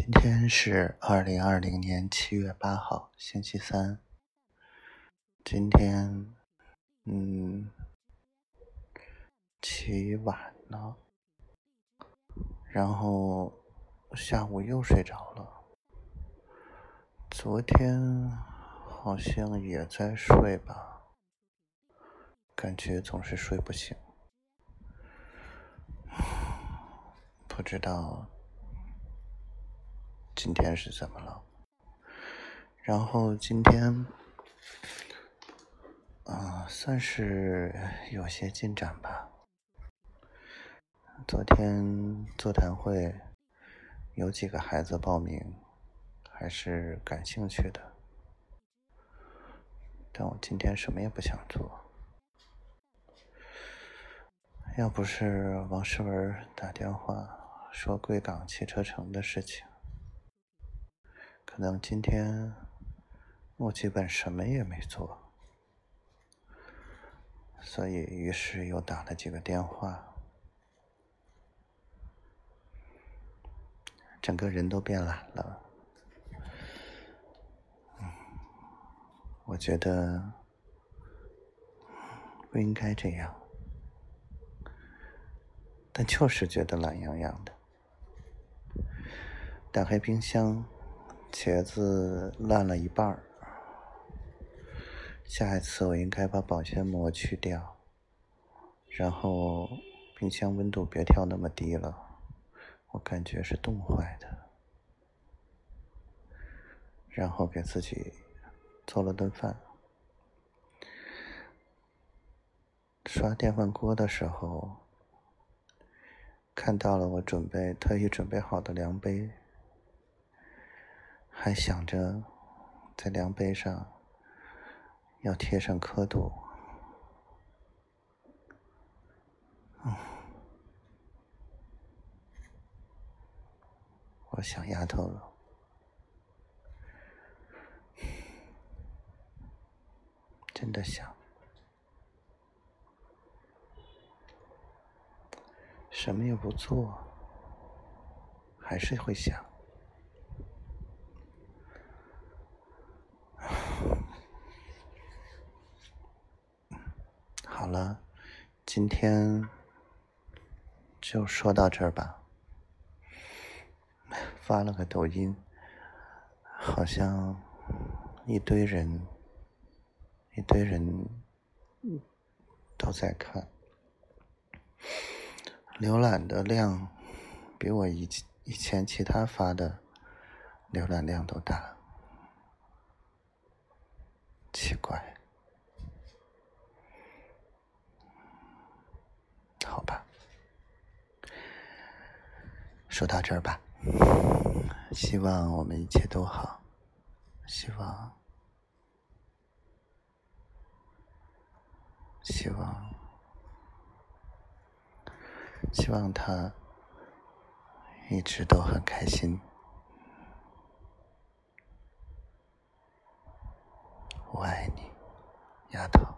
今天是二零二零年七月八号，星期三。今天，嗯，起晚了，然后下午又睡着了。昨天好像也在睡吧，感觉总是睡不醒，不知道。今天是怎么了？然后今天，啊，算是有些进展吧。昨天座谈会有几个孩子报名，还是感兴趣的。但我今天什么也不想做。要不是王诗文打电话说贵港汽车城的事情。可能今天我基本什么也没做，所以于是又打了几个电话，整个人都变懒了。我觉得不应该这样，但就是觉得懒洋洋的。打开冰箱。茄子烂了一半儿，下一次我应该把保鲜膜去掉，然后冰箱温度别调那么低了，我感觉是冻坏的。然后给自己做了顿饭，刷电饭锅的时候看到了我准备特意准备好的量杯。还想着在量杯上要贴上刻度，我想丫头了，真的想，什么也不做，还是会想。好了，今天就说到这儿吧。发了个抖音，好像一堆人，一堆人都在看，浏览的量比我以以前其他发的浏览量都大，奇怪。好吧，说到这儿吧，希望我们一切都好，希望，希望，希望他一直都很开心。我爱你，丫头。